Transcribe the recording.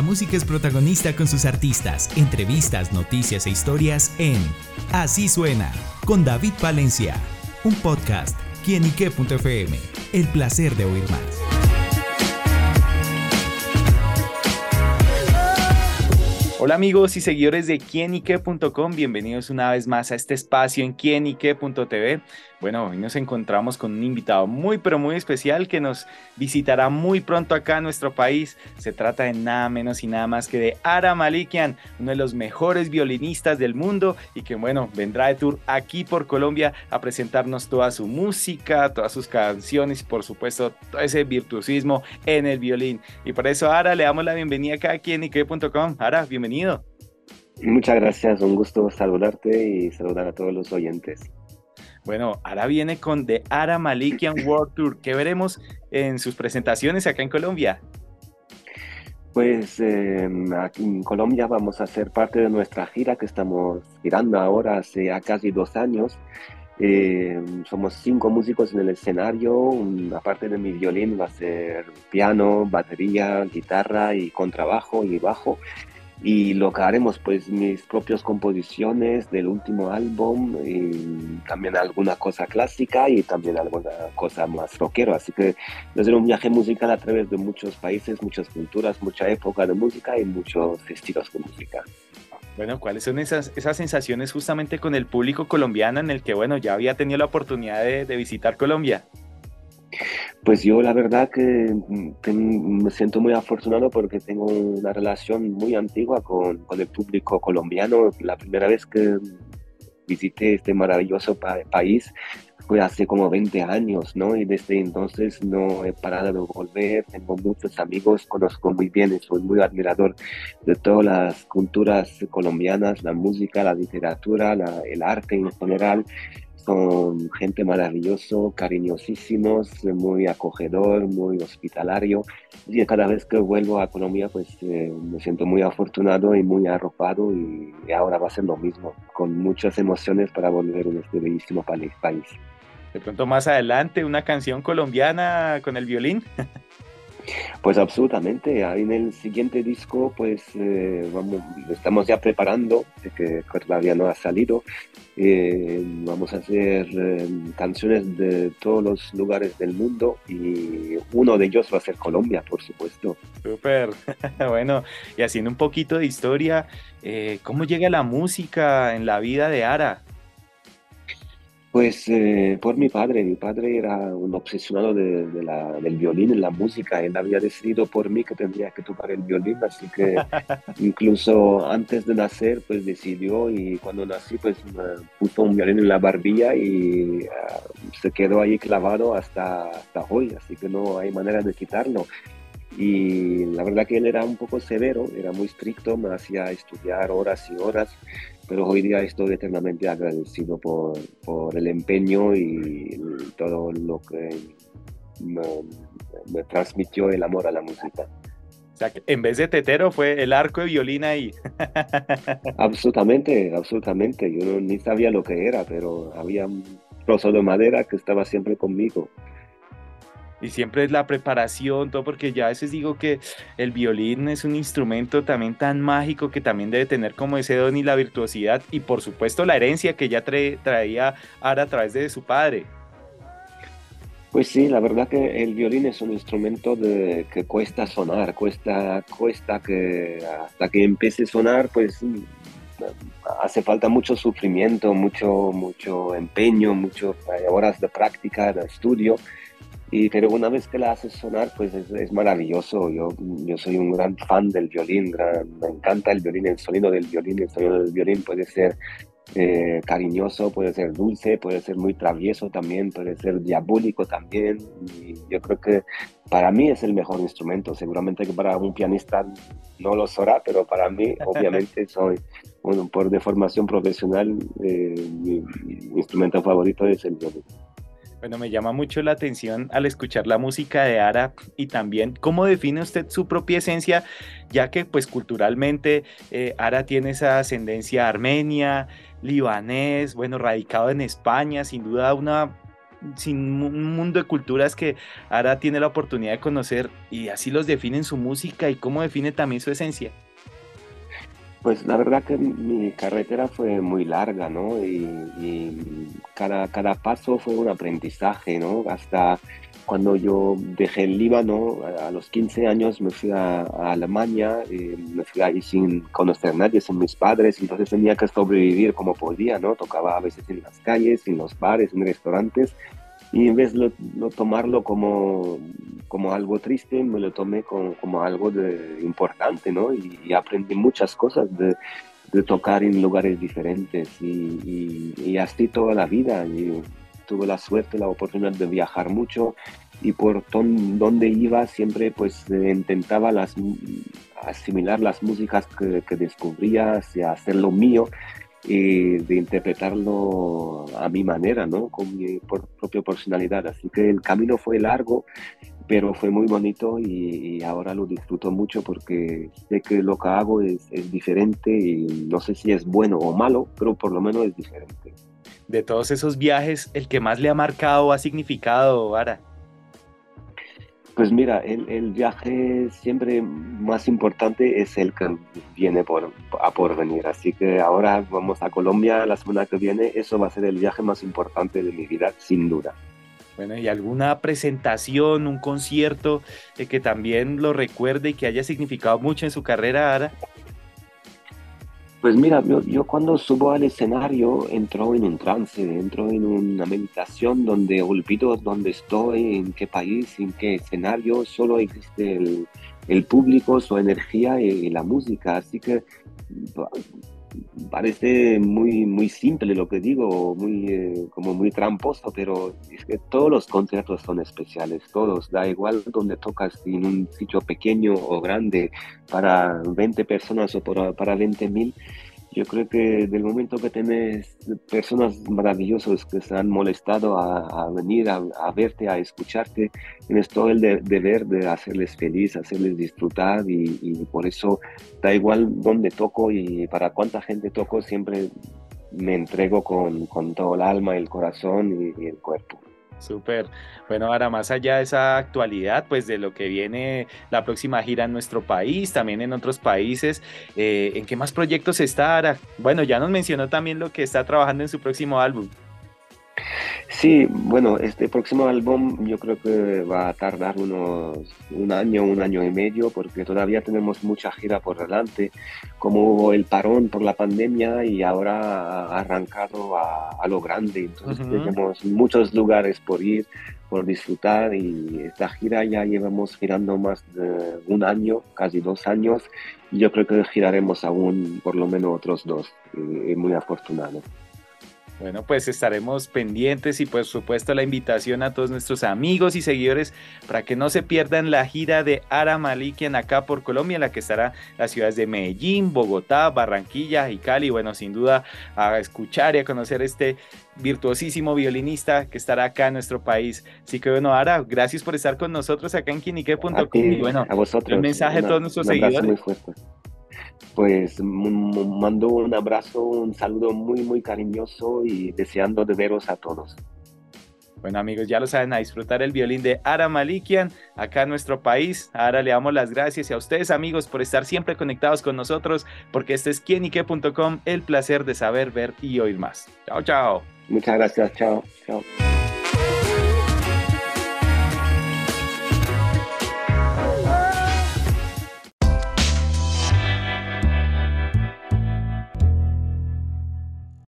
La música es protagonista con sus artistas, entrevistas, noticias e historias en Así suena con David Valencia, un podcast quienique.fm. El placer de oír más. Hola amigos y seguidores de quienique.com, bienvenidos una vez más a este espacio en quienique.tv. Bueno, hoy nos encontramos con un invitado muy pero muy especial que nos visitará muy pronto acá en nuestro país. Se trata de nada menos y nada más que de Ara Malikian, uno de los mejores violinistas del mundo y que bueno, vendrá de tour aquí por Colombia a presentarnos toda su música, todas sus canciones y por supuesto todo ese virtuosismo en el violín. Y por eso Ara le damos la bienvenida acá aquí en quienique.com. Ara, bienvenido. Muchas gracias, un gusto saludarte y saludar a todos los oyentes. Bueno, ahora viene con The Ara Malikian World Tour. ¿Qué veremos en sus presentaciones acá en Colombia? Pues em, aquí en Colombia vamos a ser parte de nuestra gira que estamos girando ahora hace ya casi dos años. Em, somos cinco músicos en el escenario. aparte de mi violín va a ser piano, batería, guitarra y contrabajo y bajo y lo que haremos pues mis propias composiciones del último álbum y también alguna cosa clásica y también alguna cosa más rockero así que va a ser un viaje musical a través de muchos países muchas culturas mucha época de música y muchos estilos de música bueno, ¿cuáles son esas, esas sensaciones justamente con el público colombiano en el que, bueno, ya había tenido la oportunidad de, de visitar Colombia? Pues yo la verdad que me siento muy afortunado porque tengo una relación muy antigua con, con el público colombiano. La primera vez que visité este maravilloso país fue hace como 20 años, ¿no? Y desde entonces no he parado de volver, tengo muchos amigos, conozco muy bien soy muy admirador de todas las culturas colombianas, la música, la literatura, el arte en general son gente maravilloso, cariñosísimos, muy acogedor, muy hospitalario. Y cada vez que vuelvo a Colombia, pues eh, me siento muy afortunado y muy arropado y ahora va a ser lo mismo, con muchas emociones para volver a este bellísimo país. De pronto más adelante, una canción colombiana con el violín. Pues absolutamente, en el siguiente disco pues eh, vamos, estamos ya preparando, que todavía no ha salido, eh, vamos a hacer eh, canciones de todos los lugares del mundo y uno de ellos va a ser Colombia, por supuesto. Súper, bueno, y haciendo un poquito de historia, ¿cómo llega la música en la vida de Ara? Pues eh, por mi padre, mi padre era un obsesionado de, la, del violín en la música, él había decidido por mí que tendría que tocar el violín, así que incluso antes de nacer pues decidió y cuando nací pues me puso un violín en la barbilla y ah, se quedó ahí clavado hasta, hasta hoy, así que no hay manera de quitarlo. Y la verdad que él era un poco severo, era muy estricto, me hacía estudiar horas y horas pero hoy día estoy eternamente agradecido por, por el empeño y todo lo que me, transmitió el amor a la música. O sea, que en vez de tetero fue el arco de violín ahí. absolutamente, absolutamente. Yo ni sabía lo que era, pero había un trozo de madera que estaba siempre conmigo y siempre es la preparación, todo porque ya a veces digo que el violín es un instrumento también tan mágico que también debe tener como ese don y la virtuosidad y por supuesto la herencia que ya traía Ara a través de su padre. Pues sí, la verdad que el violín es un instrumento de, que cuesta sonar, cuesta, cuesta que hasta que empiece a sonar, pues hace falta mucho sufrimiento, mucho, mucho empeño, muchas horas de práctica, de estudio y, pero una vez que la haces sonar, pues es, maravilloso. Yo, yo soy un gran fan del violín, me encanta el violín, el sonido del violín. El sonido del violín puede ser eh, cariñoso, puede ser dulce, puede ser muy travieso también, puede ser diabólico también. Y yo creo que para mí es el mejor instrumento. Seguramente que para un pianista no lo será, pero para mí, obviamente, soy, bueno, por de formación profesional, eh, mi instrumento favorito es el violín. Bueno, me llama mucho la atención al escuchar la música de Ara y también cómo define usted su propia esencia, ya que pues culturalmente eh, Ara tiene esa ascendencia armenia, libanés, bueno, radicado en España, sin duda una sin un mundo de culturas que ahora tiene la oportunidad de conocer y así los definen su música y cómo define también su esencia. Pues la verdad que mi carretera fue muy larga, ¿no? Y, cada, cada paso fue un aprendizaje, ¿no? Hasta cuando yo dejé el Líbano, a, los 15 años me fui a, Alemania, y me fui ahí sin conocer a nadie, sin mis padres, entonces tenía que sobrevivir como podía, ¿no? Tocaba a veces en las calles, en los bares, en restaurantes, y en vez de tomarlo como, como algo triste, me lo tomé como, como algo de, importante, ¿no? Y, aprendí muchas cosas de, de, tocar en lugares diferentes y, y, así toda la vida. Y tuve la suerte, la oportunidad de viajar mucho y por donde iba siempre pues intentaba las, asimilar las músicas que, que descubría, hacer lo mío y de interpretarlo a mi manera, ¿no? Con mi propia personalidad. Así que el camino fue largo, pero fue muy bonito y, ahora lo disfruto mucho porque sé que lo que hago es, es, diferente y no sé si es bueno o malo, pero por lo menos es diferente. De todos esos viajes, ¿el que más le ha marcado ha significado, Ara? Pues mira, el, viaje siempre más importante es el que viene por, a por venir. Así que ahora vamos a Colombia la semana que viene. Eso va a ser el viaje más importante de mi vida, sin duda. Bueno, ¿y alguna presentación, un concierto eh, que también lo recuerde y que haya significado mucho en su carrera, Ara? Pues mira, yo, cuando subo al escenario entro en un trance, entro en una meditación donde olvido dónde estoy, en qué país, en qué escenario, solo existe el público, su energía y, la música. Así que parece muy, muy simple lo que digo, muy, eh, como muy tramposo, pero es que todos los conciertos son especiales, todos, da igual donde tocas, en un sitio pequeño o grande, para 20 personas o para 20 mil yo creo que del momento que tienes personas maravillosas que se han molestado a, venir a, verte, a escucharte, tienes todo el deber de hacerles feliz, hacerles disfrutar y, por eso da igual dónde toco y para cuánta gente toco, siempre me entrego con, con todo el alma, el corazón y el cuerpo. Súper. Bueno, ahora más allá de esa actualidad, pues de lo que viene la próxima gira en nuestro país, también en otros países, eh, ¿en qué más proyectos está Ara? Bueno, ya nos mencionó también lo que está trabajando en su próximo álbum. Sí, bueno, este próximo álbum yo creo que va a tardar unos un año, un año y medio, porque todavía tenemos mucha gira por delante, como hubo el parón por la pandemia y ahora ha arrancado a, lo grande, entonces tenemos muchos lugares por ir, por disfrutar y esta gira ya llevamos girando más de un año, casi dos años, y yo creo que giraremos aún por lo menos otros dos, y muy afortunado. Bueno, pues estaremos pendientes y por supuesto la invitación a todos nuestros amigos y seguidores para que no se pierdan la gira de Ara Malikian acá por Colombia, en la que estará las ciudades de Medellín, Bogotá, Barranquilla y Cali. Bueno, sin duda a escuchar y a conocer este virtuosísimo violinista que estará acá en nuestro país. Así que bueno, Ara, gracias por estar con nosotros acá en quinique.com y bueno, a vosotros, un mensaje a todos nuestros seguidores pues mando un abrazo, un saludo muy, muy cariñoso y deseando de veros a todos. Bueno amigos, ya lo saben, a disfrutar el violín de Ara Malikian acá en nuestro país. Ahora le damos las gracias y a ustedes amigos por estar siempre conectados con nosotros, porque este es quienique.com, el placer de saber, ver y oír más. Chao, chao. Muchas gracias, chao, chao.